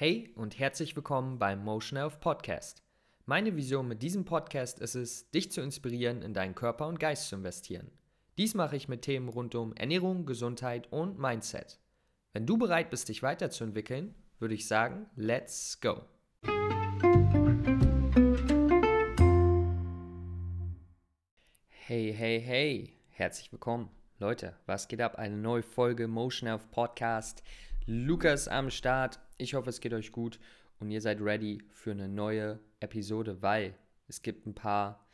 Hey und herzlich willkommen beim Motion Health Podcast. Meine Vision mit diesem Podcast ist es, dich zu inspirieren, in deinen Körper und Geist zu investieren. Dies mache ich mit Themen rund um Ernährung, Gesundheit und Mindset. Wenn du bereit bist, dich weiterzuentwickeln, würde ich sagen, let's go. Hey, hey, hey, herzlich willkommen. Leute, was geht ab? Eine neue Folge Motion Health Podcast. Lukas am Start ich hoffe, es geht euch gut und ihr seid ready für eine neue Episode, weil es gibt ein paar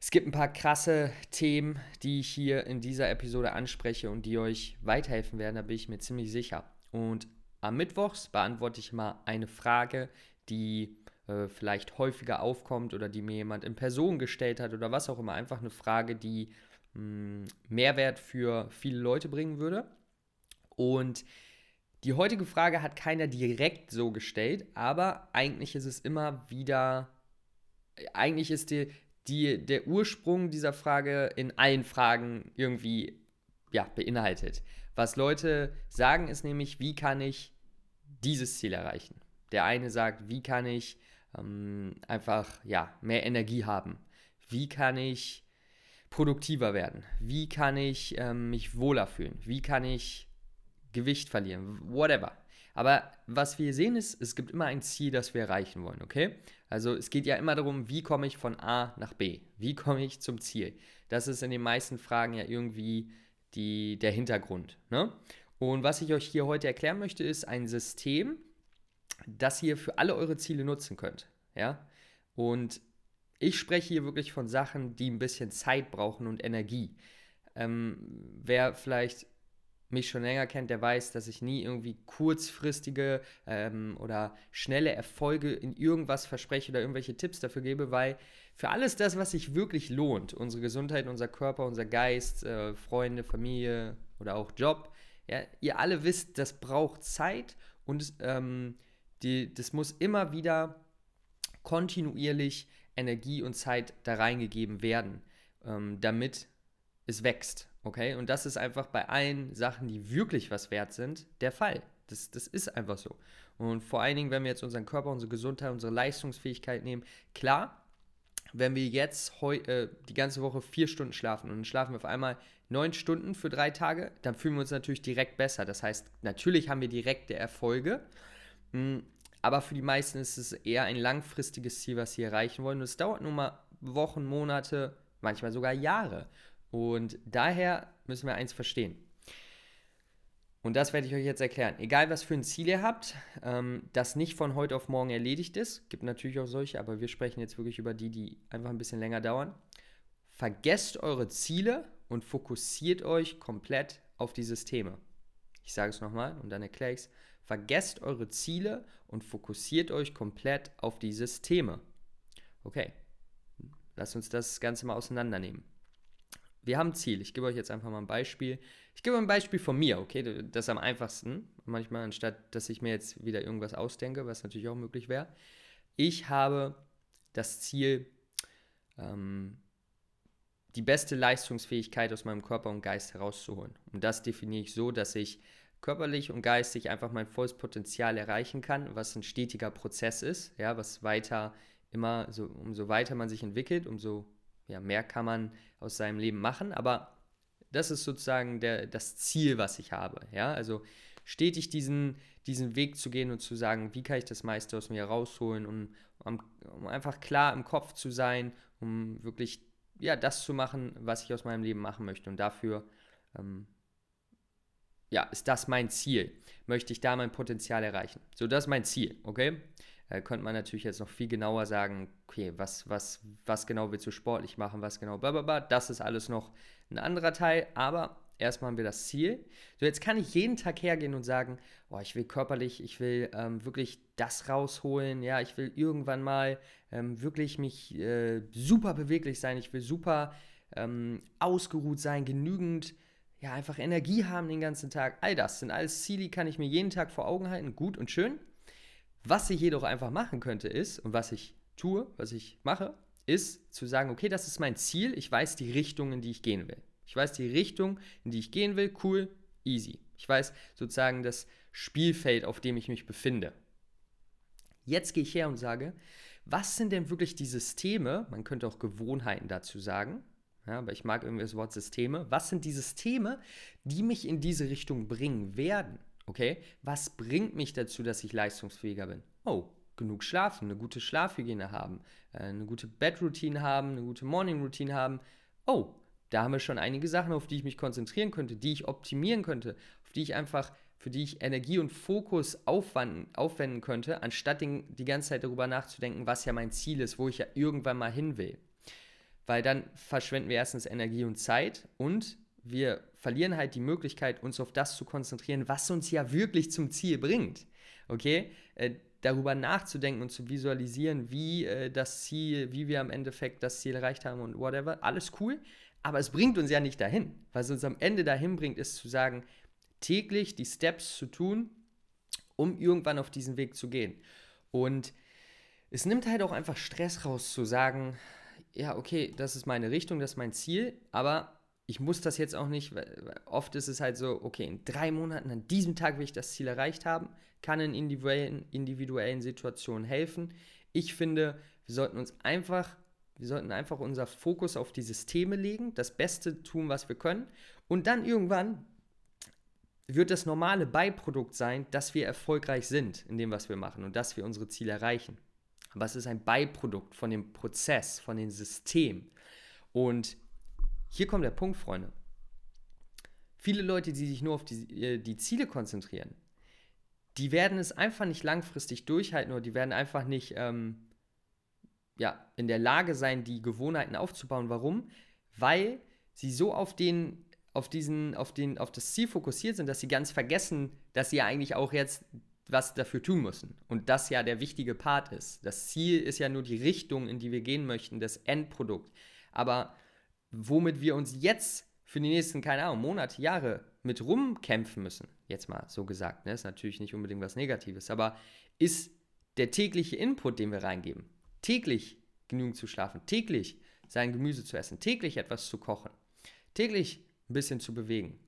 es gibt ein paar krasse Themen, die ich hier in dieser Episode anspreche und die euch weiterhelfen werden, da bin ich mir ziemlich sicher. Und am Mittwochs beantworte ich mal eine Frage, die äh, vielleicht häufiger aufkommt oder die mir jemand in Person gestellt hat oder was auch immer. Einfach eine Frage, die mh, hm, Mehrwert für viele Leute bringen würde. Und die heutige Frage hat keiner direkt so gestellt, aber eigentlich ist es immer wieder, eigentlich ist die, die, der Ursprung dieser Frage in allen Fragen irgendwie ja, beinhaltet. Was Leute sagen, ist nämlich, wie kann ich dieses Ziel erreichen? Der eine sagt, wie kann ich ähm, einfach ja, mehr Energie haben? Wie kann ich produktiver werden? Wie kann ich ähm, mich wohler fühlen? Wie kann ich Gewicht verlieren, whatever. Aber was wir sehen ist, es gibt immer ein Ziel, das wir erreichen wollen, okay? Also es geht ja immer darum, wie komme ich von A nach B? Wie komme ich zum Ziel? Das ist in den meisten Fragen ja irgendwie die, der Hintergrund. Ne? Und was ich euch hier heute erklären möchte, ist ein System, das ihr für alle eure Ziele nutzen könnt. Ja? Und ich spreche hier wirklich von Sachen, die ein bisschen Zeit brauchen und Energie. Ähm, wer vielleicht mich schon länger kennt, der weiß, dass ich nie irgendwie kurzfristige ähm, oder schnelle Erfolge in irgendwas verspreche oder irgendwelche Tipps dafür gebe, weil für alles das, was sich wirklich lohnt, unsere Gesundheit, unser Körper, unser Geist, äh, Freunde, Familie oder auch Job, ja, ihr alle wisst, das braucht Zeit und ähm, die, das muss immer wieder kontinuierlich Energie und Zeit da reingegeben werden, ähm, damit es wächst. Okay, und das ist einfach bei allen Sachen, die wirklich was wert sind, der Fall. Das, das ist einfach so. Und vor allen Dingen, wenn wir jetzt unseren Körper, unsere Gesundheit, unsere Leistungsfähigkeit nehmen, klar, wenn wir jetzt äh, die ganze Woche vier Stunden schlafen und dann schlafen wir auf einmal neun Stunden für drei Tage, dann fühlen wir uns natürlich direkt besser. Das heißt, natürlich haben wir direkte Erfolge, mh, hm, aber für die meisten ist es eher ein langfristiges Ziel, was sie erreichen wollen. Und es dauert nun mal Wochen, Monate, manchmal sogar Jahre. Und daher müssen wir eins verstehen. Und das werde ich euch jetzt erklären. Egal, was für ein Ziel ihr habt, ähm, das nicht von heute auf morgen erledigt ist, gibt natürlich auch solche, aber wir sprechen jetzt wirklich über die, die einfach ein bisschen länger dauern. Vergesst eure Ziele und fokussiert euch komplett auf die Systeme. Ich sage es nochmal und dann erkläre ich es. Vergesst eure Ziele und fokussiert euch komplett auf die Systeme. Okay, lasst uns das Ganze mal auseinandernehmen wir haben ein Ziel. Ich gebe euch jetzt einfach mal ein Beispiel. Ich gebe ein Beispiel von mir, okay? Das ist am einfachsten. Manchmal, anstatt dass ich mir jetzt wieder irgendwas ausdenke, was natürlich auch möglich wäre. Ich habe das Ziel, ähm, die beste Leistungsfähigkeit aus meinem Körper und Geist herauszuholen. Und das definiere ich so, dass ich körperlich und geistig einfach mein volles Potenzial erreichen kann, was ein stetiger Prozess ist, ja, was weiter immer so, umso weiter man sich entwickelt, umso ja, mehr kann man aus seinem Leben machen, aber das ist sozusagen der, das Ziel, was ich habe. Ja, also stetig diesen, diesen Weg zu gehen und zu sagen, wie kann ich das meiste aus mir rausholen, um, um, um einfach klar im Kopf zu sein, um wirklich ja, das zu machen, was ich aus meinem Leben machen möchte. Und dafür ähm, ja, ist das mein Ziel. Möchte ich da mein Potenzial erreichen. So, das ist mein Ziel, okay? Äh, könnte man natürlich jetzt noch viel genauer sagen, okay, was, was, was genau willst du sportlich machen, was genau, blablabla. Das ist alles noch ein anderer Teil, aber erstmal haben wir das Ziel. So, jetzt kann ich jeden Tag hergehen und sagen, oh, ich will körperlich, ich will ähm, wirklich das rausholen, ja, ich will irgendwann mal ähm, wirklich mich äh, super beweglich sein, ich will super ähm, ausgeruht sein, genügend, ja, einfach Energie haben den ganzen Tag. All das sind alles Ziele, die kann ich mir jeden Tag vor Augen halten, gut und schön. Was ich jedoch einfach machen könnte ist, und was ich tue, was ich mache, ist zu sagen, okay, das ist mein Ziel, ich weiß die Richtung, in die ich gehen will. Ich weiß die Richtung, in die ich gehen will, cool, easy. Ich weiß sozusagen das Spielfeld, auf dem ich mich befinde. Jetzt gehe ich her und sage, was sind denn wirklich die Systeme, man könnte auch Gewohnheiten dazu sagen, ja, aber ich mag irgendwie das Wort Systeme. Was sind die Systeme, die mich in diese Richtung bringen werden? Okay, was bringt mich dazu, dass ich leistungsfähiger bin? Oh, genug schlafen, eine gute Schlafhygiene haben, äh, eine gute Bedroutine haben, eine gute Morning-Routine haben. Oh, da haben wir schon einige Sachen, auf die ich mich konzentrieren könnte, die ich optimieren könnte, auf die ich einfach, für die ich Energie und Fokus aufwenden, könnte, anstatt die ganze Zeit darüber nachzudenken, was ja mein Ziel ist, wo ich ja irgendwann mal hin will weil dann verschwenden wir erstens Energie und Zeit und wir verlieren halt die Möglichkeit, uns auf das zu konzentrieren, was uns ja wirklich zum Ziel bringt. Okay? Äh, darüber nachzudenken und zu visualisieren, wie äh, das Ziel, wie wir am Endeffekt das Ziel erreicht haben und whatever, alles cool. Aber es bringt uns ja nicht dahin. Was uns am Ende dahin bringt, ist zu sagen, täglich die Steps zu tun, um irgendwann auf diesen Weg zu gehen. Und es nimmt halt auch einfach Stress raus zu sagen, ja, okay, das ist meine Richtung, das ist mein Ziel, aber ich muss das jetzt auch nicht, weil oft ist es halt so, okay, in drei Monaten, an diesem Tag will ich das Ziel erreicht haben, kann in individuellen, individuellen Situationen helfen. Ich finde, wir sollten uns einfach, wir sollten einfach unser Fokus auf die Systeme legen, das Beste tun, was wir können und dann irgendwann wird das normale Beiprodukt sein, dass wir erfolgreich sind in dem, was wir machen und dass wir unsere Ziele erreichen aber es ist ein Beiprodukt von dem Prozess, von dem System. Und hier kommt der Punkt, Freunde. Viele Leute, die sich nur auf die, äh, die Ziele konzentrieren, die werden es einfach nicht langfristig durchhalten oder die werden einfach nicht ähm, ja, in der Lage sein, die Gewohnheiten aufzubauen. Warum? Weil sie so auf den, auf diesen, auf den, auf das Ziel fokussiert sind, dass sie ganz vergessen, dass sie ja eigentlich auch jetzt was dafür tun müssen. Und das ja der wichtige Part ist. Das Ziel ist ja nur die Richtung, in die wir gehen möchten, das Endprodukt. Aber womit wir uns jetzt für die nächsten, keine Ahnung, Monate, Jahre mit rumkämpfen müssen, jetzt mal so gesagt, ne, ist natürlich nicht unbedingt was Negatives, aber ist der tägliche Input, den wir reingeben. Täglich genügend zu schlafen, täglich sein Gemüse zu essen, täglich etwas zu kochen, täglich ein bisschen zu bewegen,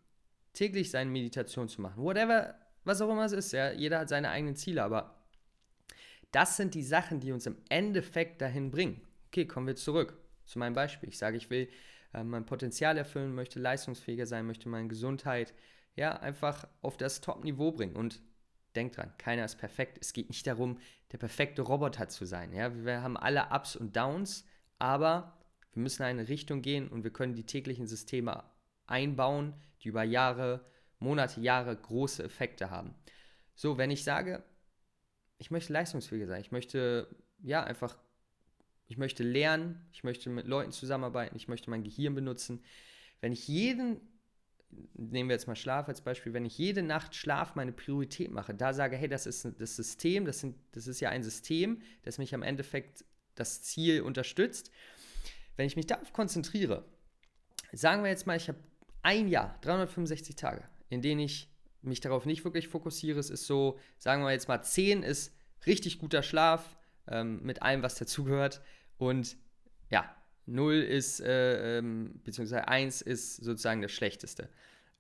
täglich seine Meditation zu machen, whatever was auch immer es ist. Ja? Jeder hat seine eigenen Ziele, aber das sind die Sachen, die uns im Endeffekt dahin bringen. Okay, kommen wir zurück zu meinem Beispiel. Ich sage, ich will äh, mein Potenzial erfüllen, möchte leistungsfähiger sein, möchte meine Gesundheit ja einfach auf das Top-Niveau bringen. Und denkt dran, keiner ist perfekt. Es geht nicht darum, der perfekte Roboter zu sein. Ja? Wir haben alle Ups und Downs, aber wir müssen in eine Richtung gehen und wir können die täglichen Systeme einbauen, die über Jahre Monate, Jahre große Effekte haben. So, wenn ich sage, ich möchte leistungsfähiger sein, ich möchte ja einfach, ich möchte lernen, ich möchte mit Leuten zusammenarbeiten, ich möchte mein Gehirn benutzen. Wenn ich jeden, nehmen wir jetzt mal Schlaf als Beispiel, wenn ich jede Nacht Schlaf meine Priorität mache, da sage, hey, das ist das System, das, sind, das ist ja ein System, das mich am Endeffekt das Ziel unterstützt. Wenn ich mich darauf konzentriere, sagen wir jetzt mal, ich habe ein Jahr, 365 Tage in denen ich mich darauf nicht wirklich fokussiere. Es ist so, sagen wir jetzt mal, 10 ist richtig guter Schlaf ähm, mit allem, was dazugehört. Und ja, 0 ist, äh, ähm, beziehungsweise 1 ist sozusagen das Schlechteste.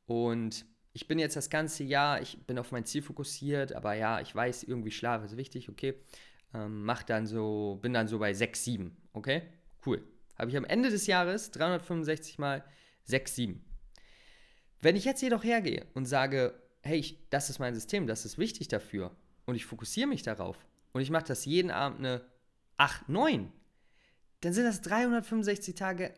Und ich bin jetzt das ganze Jahr, ich bin auf mein Ziel fokussiert, aber ja, ich weiß, irgendwie Schlaf ist wichtig, okay. Ähm, mach dann so, bin dann so bei 6, 7, okay? Cool. Habe ich am Ende des Jahres 365 mal 6, 7. Wenn ich jetzt jedoch hergehe und sage, hey, ich, das ist mein System, das ist wichtig dafür und ich fokussiere mich darauf und ich mache das jeden Abend eine 8, 9, dann sind das 365 Tage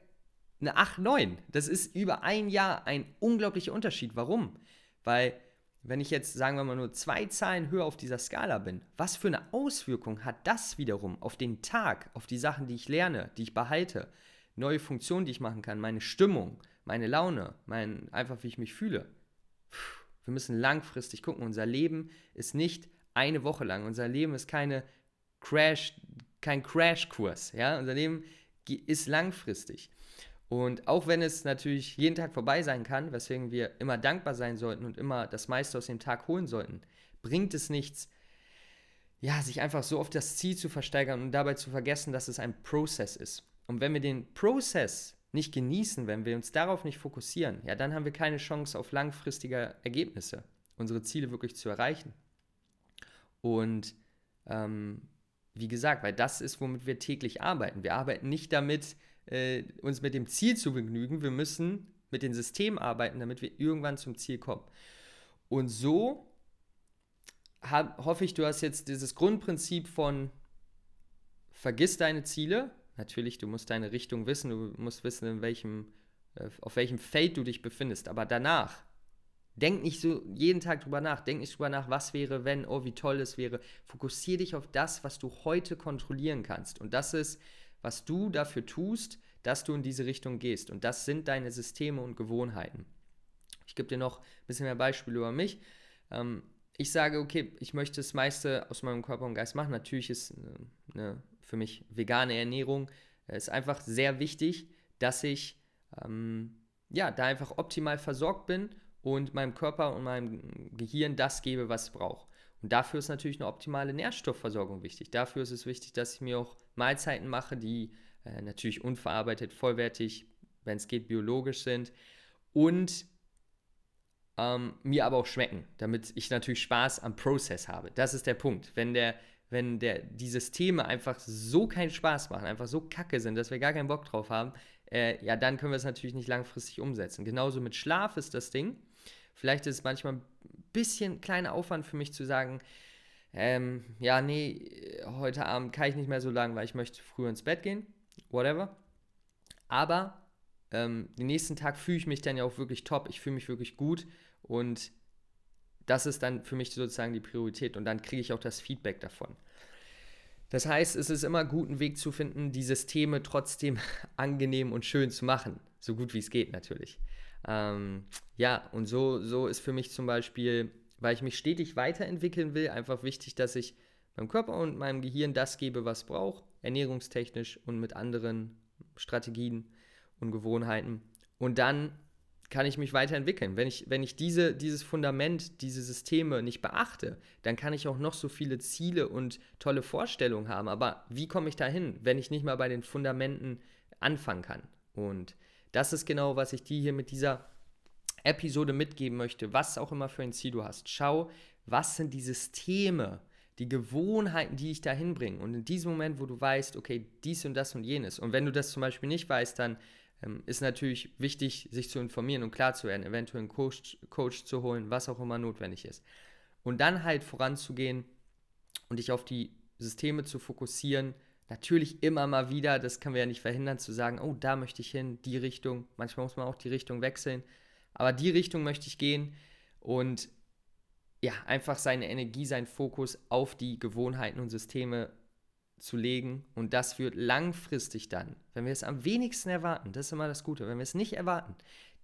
eine 8, 9. Das ist über ein Jahr ein unglaublicher Unterschied. Warum? Weil, wenn ich jetzt, sagen wir mal, nur zwei Zahlen höher auf dieser Skala bin, was für eine Auswirkung hat das wiederum auf den Tag, auf die Sachen, die ich lerne, die ich behalte, neue Funktionen, die ich machen kann, meine Stimmung, meine Laune, mein, einfach wie ich mich fühle. Wir müssen langfristig gucken. Unser Leben ist nicht eine Woche lang. Unser Leben ist keine Crash, kein Crashkurs. Ja? Unser Leben ist langfristig. Und auch wenn es natürlich jeden Tag vorbei sein kann, weswegen wir immer dankbar sein sollten und immer das meiste aus dem Tag holen sollten, bringt es nichts, ja, sich einfach so auf das Ziel zu versteigern und dabei zu vergessen, dass es ein Prozess ist. Und wenn wir den Prozess nicht genießen, wenn wir uns darauf nicht fokussieren, ja, dann haben wir keine Chance auf langfristige Ergebnisse. unsere Ziele wirklich zu erreichen. Und ähm, wie gesagt, weil das ist, womit wir täglich arbeiten. Wir arbeiten nicht damit, äh, uns mit dem Ziel zu begnügen. Wir müssen mit den Systemen arbeiten, damit wir irgendwann zum Ziel kommen. Und so hab, hoffe ich, du hast jetzt dieses Grundprinzip von vergiss deine Ziele. Natürlich, du musst deine Richtung wissen, du musst wissen, in welchem, äh, auf welchem Feld du dich befindest. Aber danach, denk nicht so jeden Tag drüber nach. Denk nicht drüber nach, was wäre, wenn, oh, wie toll es wäre. Fokussiere dich auf das, was du heute kontrollieren kannst. Und das ist, was du dafür tust, dass du in diese Richtung gehst. Und das sind deine Systeme und Gewohnheiten. Ich gebe dir noch ein bisschen mehr Beispiele über mich. Ähm, ich sage, okay, ich möchte das meiste aus meinem Körper und Geist machen. Natürlich ist eine, für mich vegane Ernährung äh, ist einfach sehr wichtig, dass ich ähm, ja, da einfach optimal versorgt bin und meinem Körper und meinem Gehirn das gebe, was es braucht. Und dafür ist natürlich eine optimale Nährstoffversorgung wichtig. Dafür ist es wichtig, dass ich mir auch Mahlzeiten mache, die äh, natürlich unverarbeitet, vollwertig, wenn es geht, biologisch sind und ähm, mir aber auch schmecken, damit ich natürlich Spaß am Prozess habe. Das ist der Punkt. Wenn der, wenn der, die Systeme einfach so keinen Spaß machen, einfach so kacke sind, dass wir gar keinen Bock drauf haben, äh, ja, dann können wir es natürlich nicht langfristig umsetzen. Genauso mit Schlaf ist das Ding. Vielleicht ist es manchmal ein bisschen kleiner Aufwand für mich zu sagen, ähm, ja, nee, heute Abend kann ich nicht mehr so lange, weil ich möchte früher ins Bett gehen, whatever. Aber ähm, den nächsten Tag fühle ich mich dann ja auch wirklich top, ich fühle mich wirklich gut und das ist dann für mich sozusagen die Priorität und dann kriege ich auch das Feedback davon. Das heißt, es ist immer gut, einen Weg zu finden, die Systeme trotzdem angenehm und schön zu machen. So gut wie es geht natürlich. Ähm, ja, und so, so ist für mich zum Beispiel, weil ich mich stetig weiterentwickeln will, einfach wichtig, dass ich meinem Körper und meinem Gehirn das gebe, was braucht, ernährungstechnisch und mit anderen Strategien und Gewohnheiten. Und dann kann ich mich weiterentwickeln. Wenn ich, wenn ich diese, dieses Fundament, diese Systeme nicht beachte, dann kann ich auch noch so viele Ziele und tolle Vorstellungen haben. Aber wie komme ich dahin, wenn ich nicht mal bei den Fundamenten anfangen kann? Und das ist genau, was ich dir hier mit dieser Episode mitgeben möchte, was auch immer für ein Ziel du hast. Schau, was sind die Systeme, die Gewohnheiten, die ich dahin bringe. Und in diesem Moment, wo du weißt, okay, dies und das und jenes. Und wenn du das zum Beispiel nicht weißt, dann ähm, ist natürlich wichtig, sich zu informieren und klar zu werden, eventuell einen Coach, Coach zu holen, was auch immer notwendig ist. Und dann halt voranzugehen und dich auf die Systeme zu fokussieren. Natürlich immer mal wieder, das können wir ja nicht verhindern, zu sagen, oh, da möchte ich hin, die Richtung. Manchmal muss man auch die Richtung wechseln. Aber die Richtung möchte ich gehen und ja, einfach seine Energie, seinen Fokus auf die Gewohnheiten und Systeme zu legen und das wird langfristig dann, wenn wir es am wenigsten erwarten, das ist immer das Gute, wenn wir es nicht erwarten,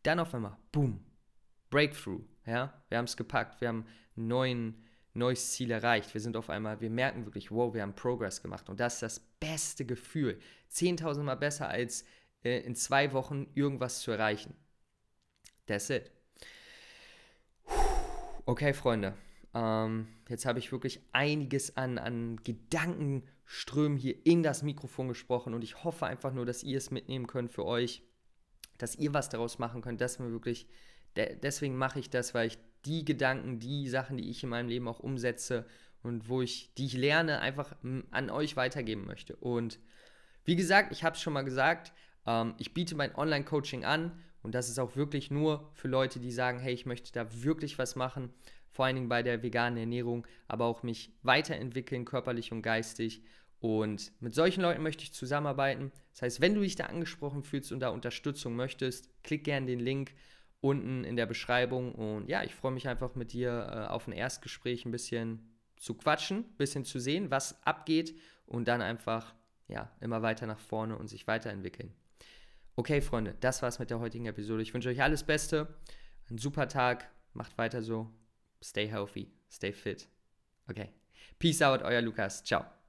dann auf einmal, boom, Breakthrough, ja, wir haben es gepackt, wir haben ein neuen, neues Ziel erreicht, wir sind auf einmal, wir merken wirklich, wow, wir haben Progress gemacht. Und das ist das beste Gefühl, 10.000 Mal besser als äh, in zwei Wochen irgendwas zu erreichen. That's it. Okay, Freunde, ähm, jetzt habe ich wirklich einiges an, an Gedankenströmen hier in das Mikrofon gesprochen. Und ich hoffe einfach nur, dass ihr es mitnehmen könnt für euch, dass ihr was daraus machen könnt, dass mir wirklich, de deswegen mache ich das, weil ich die Gedanken, die Sachen, die ich in meinem Leben auch umsetze und wo ich, die ich lerne, einfach an euch weitergeben möchte. Und wie gesagt, ich habe es schon mal gesagt, ähm, ich biete mein Online-Coaching an und das ist auch wirklich nur für Leute, die sagen, hey, ich möchte da wirklich was machen vor allen Dingen bei der veganen Ernährung, aber auch mich weiterentwickeln, körperlich und geistig. Und mit solchen Leuten möchte ich zusammenarbeiten. Das heißt, wenn du dich da angesprochen fühlst und da Unterstützung möchtest, klick gerne den Link unten in der Beschreibung. Und ja, ich freue mich einfach mit dir äh, auf ein Erstgespräch ein bisschen zu quatschen, ein bisschen zu sehen, was abgeht und dann einfach ja, immer weiter nach vorne und sich weiterentwickeln. Okay, Freunde, das war's mit der heutigen Episode. Ich wünsche euch alles Beste, einen super Tag, macht weiter so Stay healthy, stay fit. Okay. Peace out, euer Lukas. Ciao.